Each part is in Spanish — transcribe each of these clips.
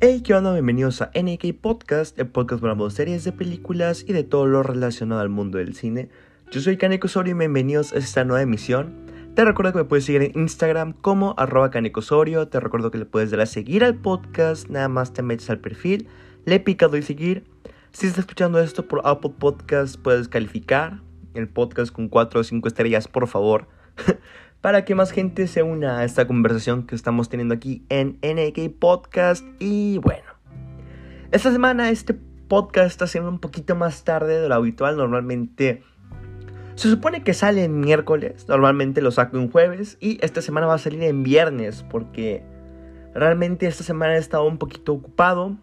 Hey, ¿qué onda? Bienvenidos a NK Podcast, el podcast para de series de películas y de todo lo relacionado al mundo del cine. Yo soy Kaneko Osorio y bienvenidos a esta nueva emisión. Te recuerdo que me puedes seguir en Instagram como arroba Osorio. Te recuerdo que le puedes dar a seguir al podcast, nada más te metes al perfil, le picado y seguir. Si estás escuchando esto por Apple Podcast, puedes calificar el podcast con 4 o 5 estrellas, por favor. para que más gente se una a esta conversación que estamos teniendo aquí en NK Podcast. Y bueno, esta semana este podcast está siendo un poquito más tarde de lo habitual. Normalmente se supone que sale en miércoles, normalmente lo saco en jueves y esta semana va a salir en viernes porque realmente esta semana he estado un poquito ocupado.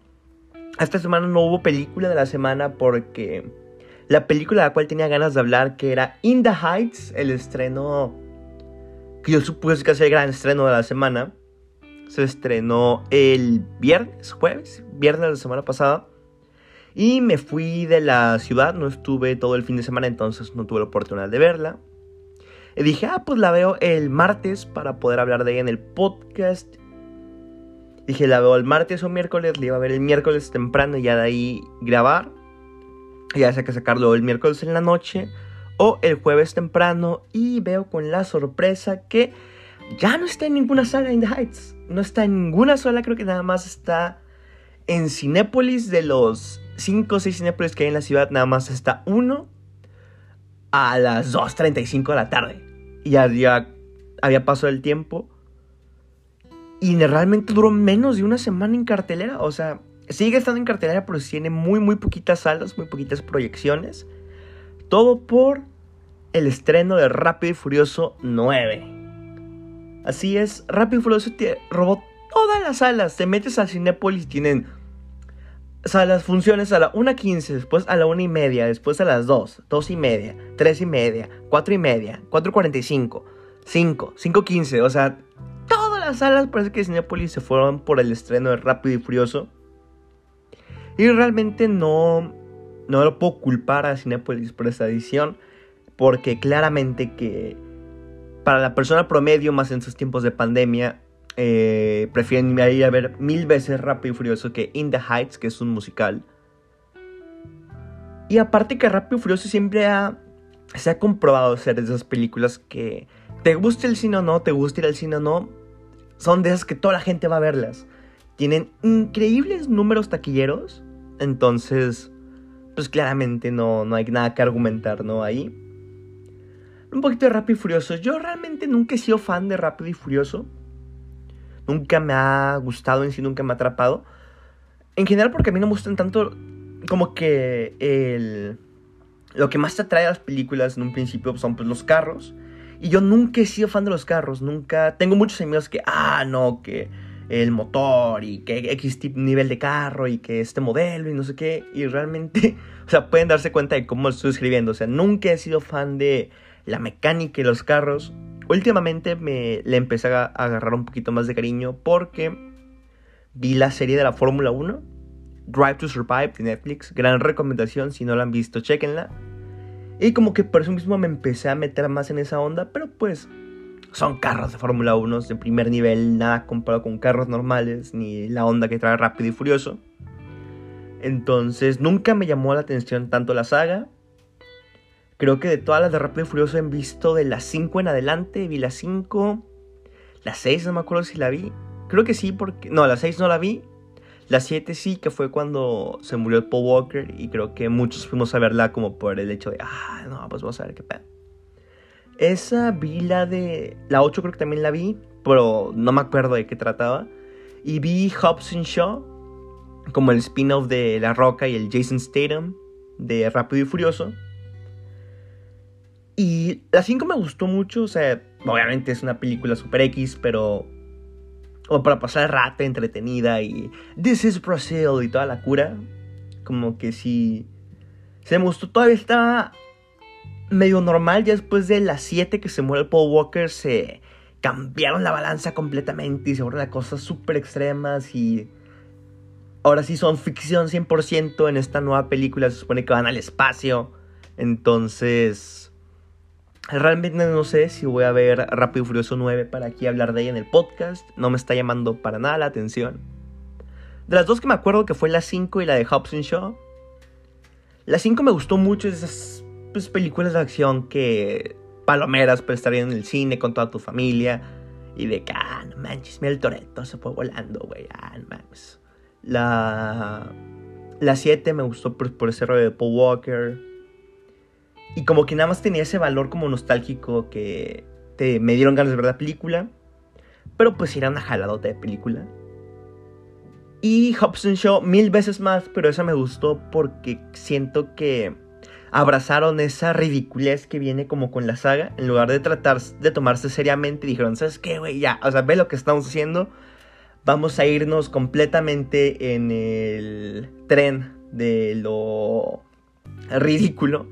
Esta semana no hubo película de la semana porque la película de la cual tenía ganas de hablar, que era In the Heights, el estreno que yo supuse que es el gran estreno de la semana, se estrenó el viernes, jueves, viernes de la semana pasada. Y me fui de la ciudad, no estuve todo el fin de semana, entonces no tuve la oportunidad de verla. Y dije, ah, pues la veo el martes para poder hablar de ella en el podcast. Dije, la veo el martes o miércoles, la iba a ver el miércoles temprano y ya de ahí grabar. Ya sé que sacarlo el miércoles en la noche o el jueves temprano y veo con la sorpresa que ya no está en ninguna sala in the Heights. No está en ninguna sola, creo que nada más está en Cinépolis de los 5 o 6 Cinépolis que hay en la ciudad, nada más está uno a las 2.35 de la tarde. Y ya había pasado el tiempo. Y realmente duró menos de una semana en cartelera. O sea, sigue estando en cartelera, pero tiene muy, muy poquitas salas, muy poquitas proyecciones. Todo por el estreno de Rápido y Furioso 9. Así es, Rápido y Furioso te robó todas las salas. Te metes al Cinépolis tienen salas, funciones a la 1.15, después a la 1 y media, después a las 2, 2 y media, 3 y media, 4 y media, 4.45, 5, 5.15. O sea, todas las salas parece que Cinépolis se fueron por el estreno de Rápido y Furioso. Y realmente no no lo puedo culpar a Cinepolis por esta edición, porque claramente que para la persona promedio, más en sus tiempos de pandemia, eh, prefieren ir a ver mil veces Rápido y Furioso que In the Heights, que es un musical. Y aparte que Rápido y Furioso siempre ha, se ha comprobado ser de esas películas que te guste el cine o no, te guste ir al cine o no, son de esas que toda la gente va a verlas. Tienen increíbles números taquilleros, entonces pues claramente no, no hay nada que argumentar, ¿no? Ahí. Un poquito de Rápido y Furioso. Yo realmente nunca he sido fan de Rápido y Furioso. Nunca me ha gustado en sí, nunca me ha atrapado. En general porque a mí no me gustan tanto como que el... Lo que más te atrae a las películas en un principio son pues los carros. Y yo nunca he sido fan de los carros, nunca... Tengo muchos amigos que, ah, no, que el motor y que X nivel de carro y que este modelo y no sé qué. Y realmente, o sea, pueden darse cuenta de cómo estoy escribiendo. O sea, nunca he sido fan de la mecánica y los carros. Últimamente me le empecé a agarrar un poquito más de cariño porque vi la serie de la Fórmula 1, Drive to Survive de Netflix. Gran recomendación, si no la han visto, chequenla. Y como que por eso mismo me empecé a meter más en esa onda, pero pues son carros de Fórmula 1 de primer nivel, nada comparado con carros normales, ni la onda que trae Rápido y Furioso. Entonces nunca me llamó la atención tanto la saga. Creo que de todas las de Rápido y Furioso he visto de las 5 en adelante, vi las 5, la 6 no me acuerdo si la vi. Creo que sí, porque... No, la 6 no la vi. La 7 sí, que fue cuando se murió Paul Walker y creo que muchos fuimos a verla como por el hecho de, ah, no, pues vamos a ver qué pedo. Esa vi la de. La 8 creo que también la vi, pero no me acuerdo de qué trataba. Y vi Hobson Shaw, como el spin-off de La Roca y el Jason Statham de Rápido y Furioso. Y la 5 me gustó mucho, o sea, obviamente es una película super X, pero. O para pasar rata entretenida y. This is Brazil y toda la cura. Como que sí. Se me gustó, todavía estaba medio normal. Ya después de las 7 que se muere el Paul Walker, se cambiaron la balanza completamente y se fueron a cosas súper extremas y ahora sí son ficción 100% en esta nueva película. Se supone que van al espacio. Entonces, realmente no sé si voy a ver Rápido y Furioso 9 para aquí hablar de ella en el podcast. No me está llamando para nada la atención. De las dos que me acuerdo que fue la 5 y la de Hobson Show. La 5 me gustó mucho, esas pues, películas de acción que palomeras para estar en el cine con toda tu familia. Y de que, ah, no manches, mira el Toreto, se fue volando, güey. Ah, no mames. La. La 7 me gustó por, por ese rollo de Paul Walker. Y como que nada más tenía ese valor como nostálgico que te, me dieron ganas de ver la película. Pero pues era una jaladota de película. Y Hobson Show mil veces más, pero esa me gustó porque siento que abrazaron esa ridiculez que viene como con la saga. En lugar de tratar de tomarse seriamente, dijeron, ¿sabes qué, güey? Ya, o sea, ve lo que estamos haciendo. Vamos a irnos completamente en el tren de lo ridículo.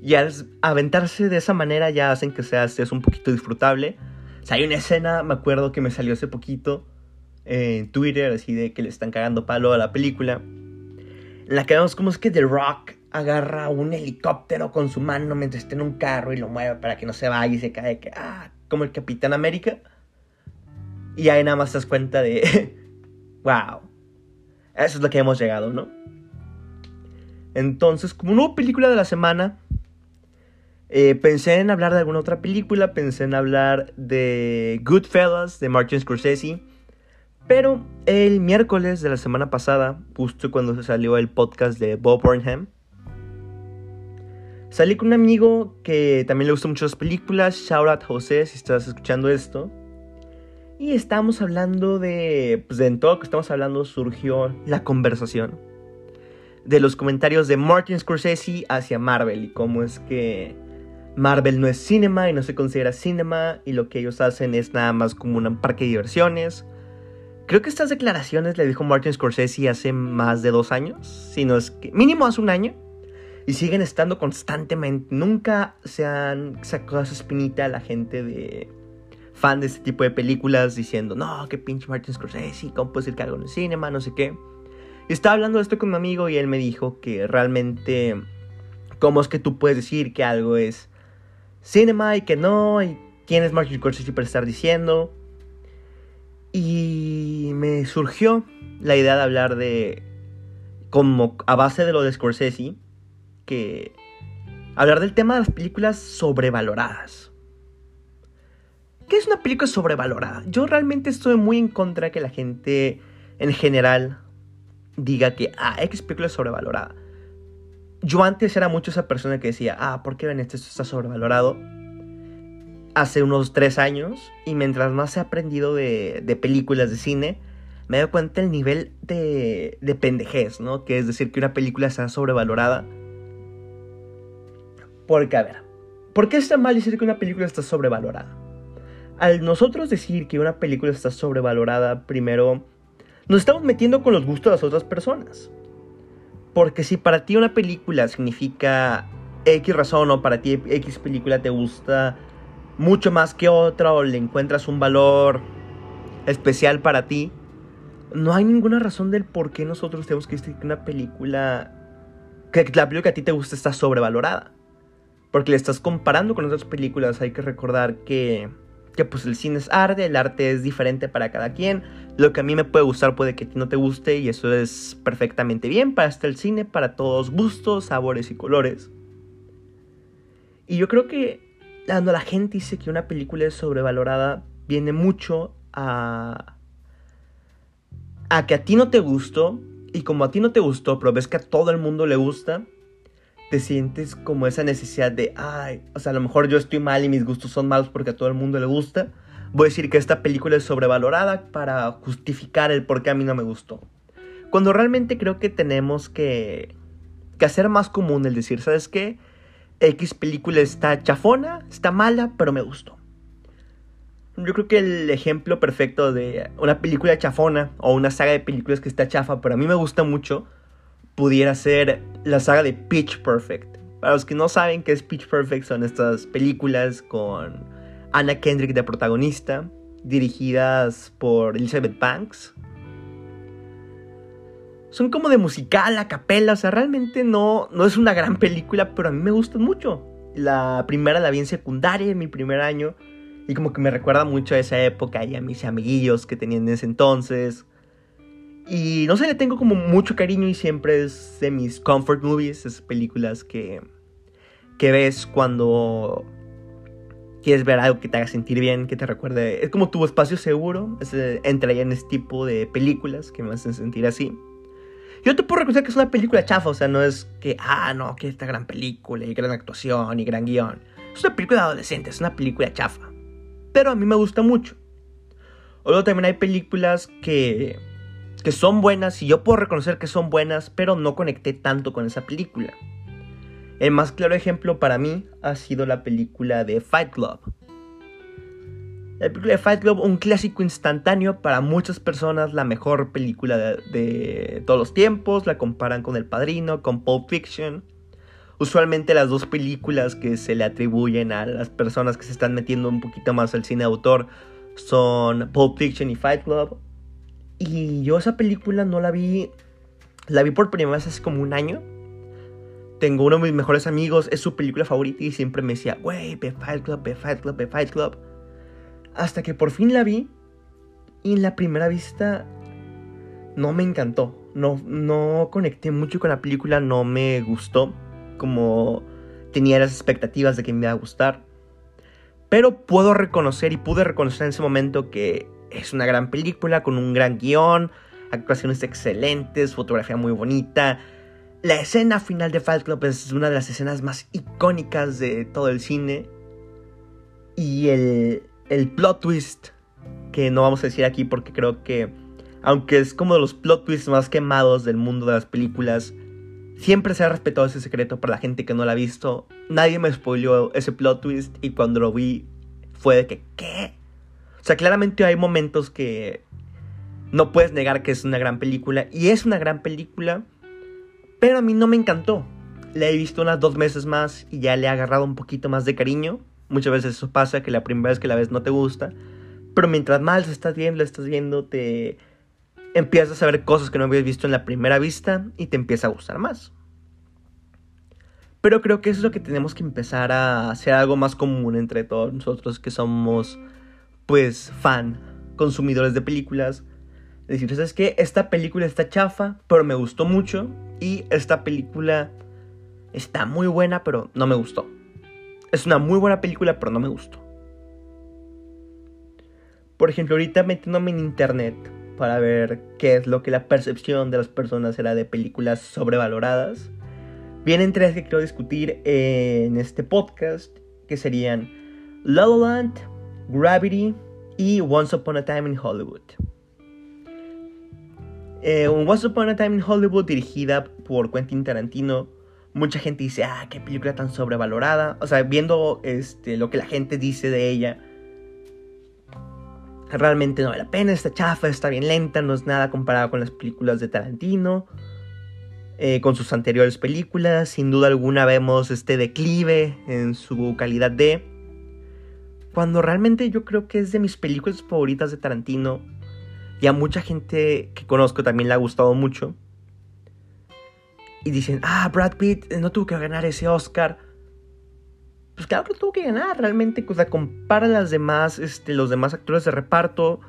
Y al aventarse de esa manera ya hacen que sea un poquito disfrutable. O sea, hay una escena, me acuerdo que me salió hace poquito en Twitter, así de que le están cagando palo a la película. En la que vemos como es que The Rock agarra un helicóptero con su mano mientras está en un carro y lo mueve para que no se vaya y se cae, que, ah, como el Capitán América. Y ahí nada más te das cuenta de, wow, eso es lo que hemos llegado, ¿no? Entonces, como nueva película de la semana, eh, pensé en hablar de alguna otra película, pensé en hablar de Goodfellas, de Martin Scorsese. Pero el miércoles de la semana pasada, justo cuando se salió el podcast de Bob Burnham, Salí con un amigo que también le gustan mucho las películas. Shout out José si estás escuchando esto. Y estábamos hablando de. Pues en todo lo que estamos hablando surgió la conversación. De los comentarios de Martin Scorsese hacia Marvel. Y cómo es que Marvel no es cinema y no se considera cinema. Y lo que ellos hacen es nada más como un parque de diversiones. Creo que estas declaraciones le dijo Martin Scorsese hace más de dos años. Si no es que. Mínimo hace un año y siguen estando constantemente. Nunca se han sacado esa espinita a la gente de fan de este tipo de películas diciendo, no, qué pinche Martin Scorsese, ¿cómo puede ser que algo en el cinema? No sé qué. Y estaba hablando de esto con mi amigo y él me dijo que realmente, ¿cómo es que tú puedes decir que algo es cinema y que no? ¿Y quién es Martin Scorsese para estar diciendo? Y me surgió la idea de hablar de, como a base de lo de Scorsese, que hablar del tema de las películas sobrevaloradas. ¿Qué es una película sobrevalorada? Yo realmente estoy muy en contra de que la gente en general diga que, ah, X película es sobrevalorada. Yo antes era mucho esa persona que decía, ah, ¿por qué ven esto? está sobrevalorado. Hace unos tres años, y mientras más he aprendido de, películas de cine, me doy cuenta del nivel de, de pendejez, ¿no? Que es decir, que una película está sobrevalorada porque, a ver, ¿por qué está mal decir que una película está sobrevalorada? Al nosotros decir que una película está sobrevalorada, primero, nos estamos metiendo con los gustos de las otras personas. Porque si para ti una película significa X razón o para ti X película te gusta mucho más que otra o le encuentras un valor especial para ti, no hay ninguna razón del por qué nosotros tenemos que decir que una película, que la película que a ti te gusta está sobrevalorada porque le estás comparando con otras películas. Hay que recordar que, que pues el cine es arte, el arte es diferente para cada quien. Lo que a mí me puede gustar puede que a ti no te guste y eso es perfectamente bien para estar el cine, para todos gustos, sabores y colores. Y yo creo que cuando la gente dice que una película es sobrevalorada, viene mucho a, a que a ti no te gustó y como a ti no te gustó, pero ves que a todo el mundo le gusta, te sientes como esa necesidad de, ay, o sea, a lo mejor yo estoy mal y mis gustos son malos porque a todo el mundo le gusta. Voy a decir que esta película es sobrevalorada para justificar el por qué a mí no me gustó. Cuando realmente creo que tenemos que, que hacer más común el decir, ¿sabes qué? X película está chafona, está mala, pero me gustó. Yo creo que el ejemplo perfecto de una película chafona o una saga de películas que está chafa, pero a mí me gusta mucho, pudiera ser la saga de Pitch Perfect. Para los que no saben qué es Pitch Perfect, son estas películas con Anna Kendrick de protagonista, dirigidas por Elizabeth Banks. Son como de musical, a capela, o sea, realmente no, no es una gran película, pero a mí me gustan mucho. La primera la vi en secundaria, en mi primer año, y como que me recuerda mucho a esa época y a mis amiguillos que tenían en ese entonces. Y no sé, le tengo como mucho cariño y siempre es de mis comfort movies, esas películas que, que ves cuando quieres ver algo que te haga sentir bien, que te recuerde. Es como tu espacio seguro. Es, eh, entraría en ese tipo de películas que me hacen sentir así. Yo te puedo reconocer que es una película chafa, o sea, no es que, ah, no, que esta gran película y gran actuación y gran guion. Es una película de adolescentes, es una película chafa. Pero a mí me gusta mucho. Luego también hay películas que, que son buenas y yo puedo reconocer que son buenas, pero no conecté tanto con esa película. El más claro ejemplo para mí ha sido la película de Fight Club. La película de Fight Club, un clásico instantáneo para muchas personas, la mejor película de, todos los tiempos, la comparan con El Padrino, con Pulp Fiction. Usualmente las dos películas que se le atribuyen a las personas que se están metiendo un poquito más al cine de autor son Pulp Fiction y Fight Club. Y yo esa película no la vi, la vi por primera vez hace como un año tengo uno de mis mejores amigos, es su película favorita y siempre me decía, wey, ve Fight Club, ve Fight Club, ve Fight Club. Hasta que por fin la vi y en la primera vista no me encantó. No, no conecté mucho con la película, no me gustó como tenía las expectativas de que me iba a gustar. Pero puedo reconocer y pude reconocer en ese momento que es una gran película con un gran guion, actuaciones excelentes, fotografía muy bonita, la escena final de Fight Club es una de las escenas más icónicas de todo el cine. Y el, el plot twist, que no vamos a decir aquí porque creo que, aunque es como de los plot twists más quemados del mundo de las películas, siempre se ha respetado ese secreto para la gente que no la ha visto. Nadie me spoileó ese plot twist y cuando lo vi fue de que, ¿qué? O sea, claramente hay momentos que no puedes negar que es una gran película y es una gran película pero a mí no me encantó. La he visto unas dos meses más y ya le he agarrado un poquito más de cariño. Muchas veces eso pasa, que la primera vez que la ves no te gusta. Pero mientras más estás viendo, estás viendo, te empiezas a ver cosas que no habías visto en la primera vista y te empieza a gustar más. Pero creo que eso es lo que tenemos que empezar a hacer algo más común entre todos nosotros que somos, pues, fan, consumidores de películas. Decir, ¿sabes qué? Esta película está chafa, pero me gustó mucho y esta película está muy buena, pero no me gustó. Es una muy buena película, pero no me gustó. Por ejemplo, ahorita metiéndome en internet para ver qué es lo que la percepción de las personas era de películas sobrevaloradas. Vienen tres que quiero discutir en este podcast, que serían La La Land, Gravity y Once Upon a Time in Hollywood. Eh, Once Upon a Time in Hollywood, dirigida por Quentin Tarantino. Mucha gente dice, ah, qué película tan sobrevalorada. O sea, viendo este, lo que la gente dice de ella, realmente no vale la pena. Está chafa, está bien lenta, no es nada comparado con las películas de Tarantino. Eh, con sus anteriores películas, sin duda alguna vemos este declive en su calidad de. Cuando realmente yo creo que es de mis películas favoritas de Tarantino y a mucha gente que conozco también le ha gustado mucho. Y dicen, ah, Brad Pitt no tuvo que ganar ese Oscar. Pues claro que tuvo que ganar, realmente. O sea, compara las demás, este, los demás actores de reparto.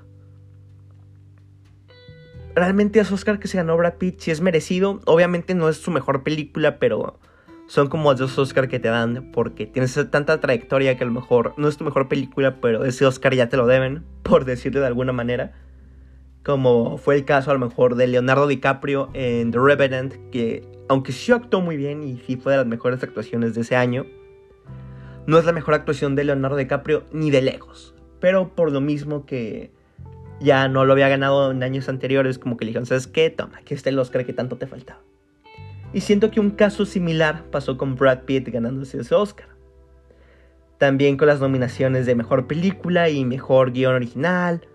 Realmente ese Oscar que se ganó Brad Pitt sí es merecido. Obviamente no es su mejor película, pero son como esos Oscar que te dan porque tienes tanta trayectoria que a lo mejor no es tu mejor película, pero ese Oscar ya te lo deben, por decirlo de alguna manera como fue el caso a lo mejor de Leonardo DiCaprio en The Revenant, que aunque sí actuó muy bien y sí fue de las mejores actuaciones de ese año, no es la mejor actuación de Leonardo DiCaprio ni de lejos. Pero por lo mismo que ya no lo había ganado en años anteriores, como que le dijeron, ¿sabes qué? Toma, aquí está el Oscar que tanto te faltaba. Y siento que un caso similar pasó con Brad Pitt ganándose ese Oscar. También con las nominaciones de Mejor Película y Mejor Guión Original,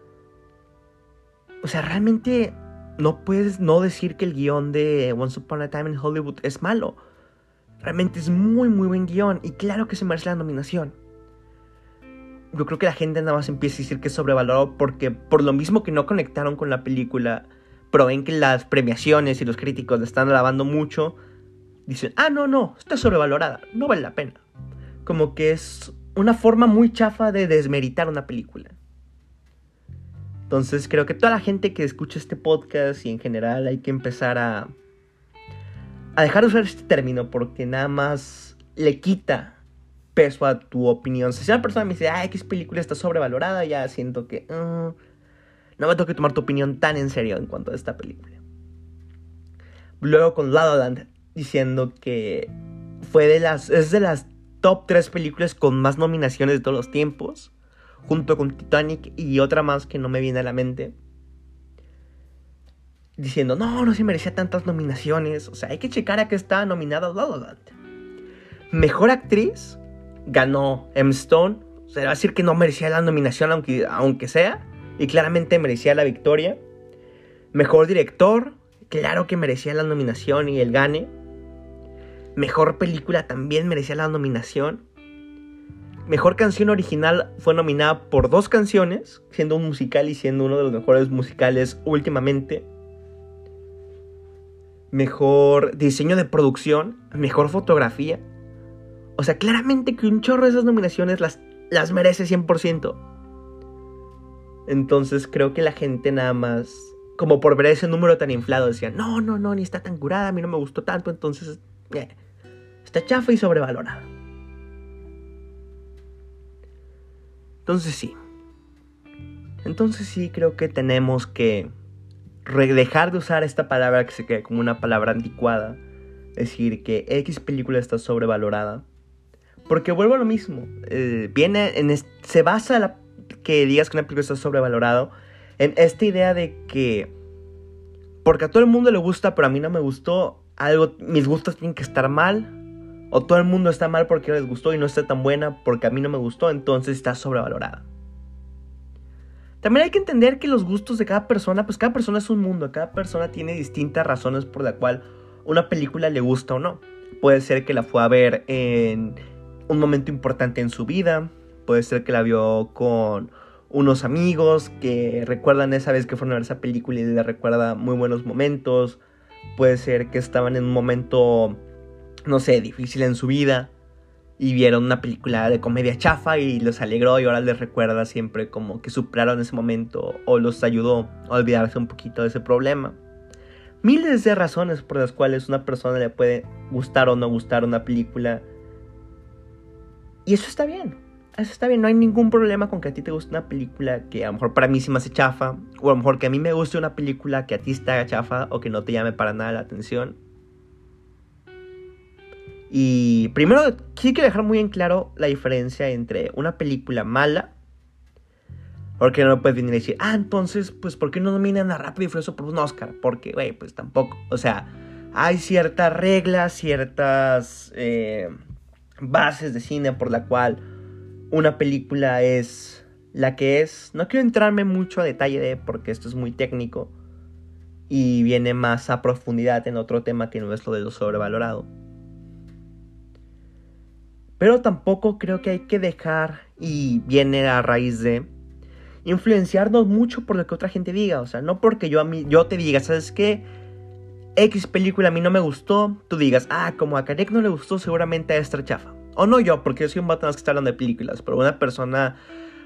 o sea, realmente no puedes no decir que el guion de Once Upon a Time in Hollywood es malo. Realmente es muy, muy buen guion y claro que se merece la nominación. Yo creo que la gente nada más empieza a decir que es sobrevalorado porque por lo mismo que no conectaron con la película, pero ven que las premiaciones y los críticos la están alabando mucho, dicen, ah, no, no, está sobrevalorada, no vale la pena. Como que es una forma muy chafa de desmeritar una película. Entonces creo que toda la gente que escucha este podcast y en general hay que empezar a, a dejar de usar este término porque nada más le quita peso a tu opinión. Si una persona me dice, ay, X película está sobrevalorada, ya siento que uh, no me tengo que tomar tu opinión tan en serio en cuanto a esta película. Luego con La diciendo que fue de las es de las top 3 películas con más nominaciones de todos los tiempos, junto con Titanic y otra más que no me viene a la mente. Diciendo, no, no se merecía tantas nominaciones. O sea, hay que checar a qué está nominada La. Mejor actriz ganó M. Stone. O sea, va a decir que no merecía la nominación aunque, aunque sea. Y claramente merecía la victoria. Mejor director. Claro que merecía la nominación y el gane. Mejor película también merecía la nominación. Mejor canción original fue nominada por dos canciones, siendo un musical y siendo uno de los mejores musicales últimamente. Mejor diseño de producción, mejor fotografía. O sea, claramente que un chorro de esas nominaciones las, las merece 100%. Entonces creo que la gente nada más, como por ver ese número tan inflado, decía, no, no, no, ni está tan curada, a mí no me gustó tanto, entonces... Eh, Está chafa y sobrevalorada. Entonces sí. Entonces sí creo que tenemos que dejar de usar esta palabra que se queda como una palabra anticuada. Decir que X película está sobrevalorada. Porque vuelvo a lo mismo. Eh, viene en se basa la, que digas que una película está sobrevalorada en esta idea de que porque a todo el mundo le gusta, pero a mí no me gustó, algo mis gustos tienen que estar mal o todo el mundo está mal porque les gustó y no está tan buena porque a mí no me gustó, entonces está sobrevalorada. También hay que entender que los gustos de cada persona, pues cada persona es un mundo, cada persona tiene distintas razones por la cual una película le gusta o no. Puede ser que la fue a ver en un momento importante en su vida, puede ser que la vio con unos amigos que recuerdan esa vez que fueron a ver esa película y le recuerda muy buenos momentos, puede ser que estaban en un momento no sé, difícil en su vida y vieron una película de comedia chafa y los alegró y ahora les recuerda siempre como que superaron ese momento o los ayudó a olvidarse un poquito de ese problema. Miles de razones por las cuales una persona le puede gustar o no gustar una película. Y eso está bien. Eso está bien. No hay ningún problema con que a ti te guste una película que a lo mejor para mí sí me hace chafa. O a lo mejor que a mí me guste una película que a ti haga chafa o que no te llame para nada la atención. Y primero sí que dejar muy en claro la diferencia entre una película mala. Porque no puedes venir y decir, ah, entonces, pues, ¿por qué no nominan a Rápido y Furioso por un Oscar? Porque, güey, pues tampoco. O sea, hay ciertas reglas, ciertas eh, bases de cine por la cual una película es la que es. No quiero entrarme mucho a detalle de porque esto es muy técnico y viene más a profundidad en otro tema que no es lo de lo sobrevalorado. Pero tampoco creo que hay que dejar, y viene a raíz de, influenciarnos mucho por lo que otra gente diga. O sea, no porque yo, a mí, yo te diga, ¿sabes qué? X película a mí no me gustó, tú digas, ah, como a Karek no le gustó, seguramente a esta chafa. O no yo, porque yo soy un vato que está hablando de películas, pero una persona,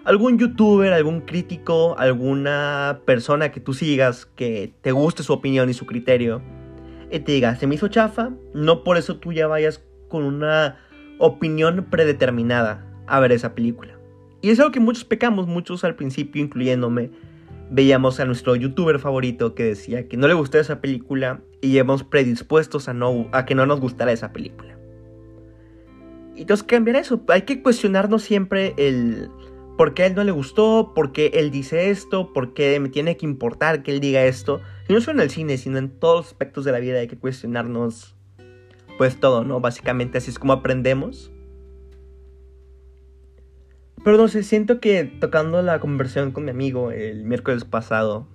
algún youtuber, algún crítico, alguna persona que tú sigas, que te guste su opinión y su criterio, y te diga, se me hizo chafa, no por eso tú ya vayas con una opinión predeterminada a ver esa película. Y es algo que muchos pecamos, muchos al principio, incluyéndome, veíamos a nuestro youtuber favorito que decía que no le gustó esa película y llevamos predispuestos a, no, a que no nos gustara esa película. Y entonces cambiar eso, hay que cuestionarnos siempre el por qué a él no le gustó, por qué él dice esto, por qué me tiene que importar que él diga esto. Y no solo en el cine, sino en todos los aspectos de la vida hay que cuestionarnos pues todo, ¿no? Básicamente así es como aprendemos. Pero no sé, siento que tocando la conversión con mi amigo el miércoles pasado,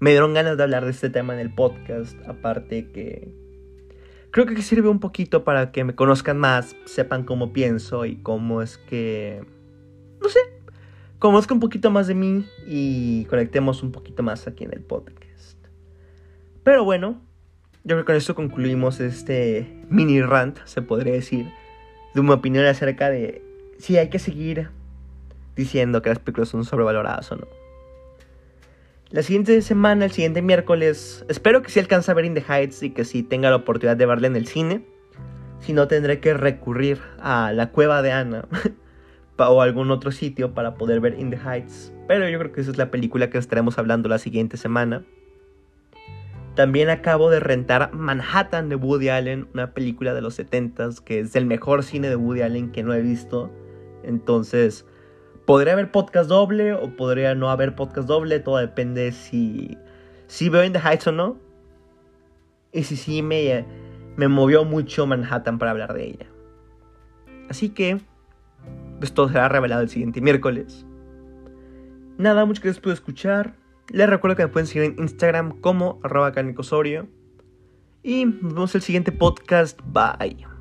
me dieron ganas de hablar de este tema en el podcast. Aparte que creo que sirve un poquito para que me conozcan más, sepan cómo pienso y cómo es que... No sé, conozcan un poquito más de mí y conectemos un poquito más aquí en el podcast. Pero bueno, yo creo que con esto concluimos este mini rant, se podría decir, de una opinión acerca de si hay que seguir diciendo que las películas son sobrevaloradas o no. La siguiente semana, el siguiente miércoles, espero que sí alcance a ver In the Heights y que sí tenga la oportunidad de verla en el cine. Si no, tendré que recurrir a la cueva de Ana o algún otro sitio para poder ver In the Heights. Pero yo creo que esa es la película que estaremos hablando la siguiente semana. También acabo de rentar Manhattan de Woody Allen, una película de los 70s que es el mejor cine de Woody Allen que no he visto. Entonces, podría haber podcast doble o podría no haber podcast doble, todo depende si, si veo In the Heights o no. Y si sí me, me movió mucho Manhattan para hablar de ella. Así que, pues todo será revelado el siguiente miércoles. Nada, muchas gracias por escuchar. Les recuerdo que me pueden seguir en Instagram como arroba canicosorio. Y nos vemos el siguiente podcast. Bye.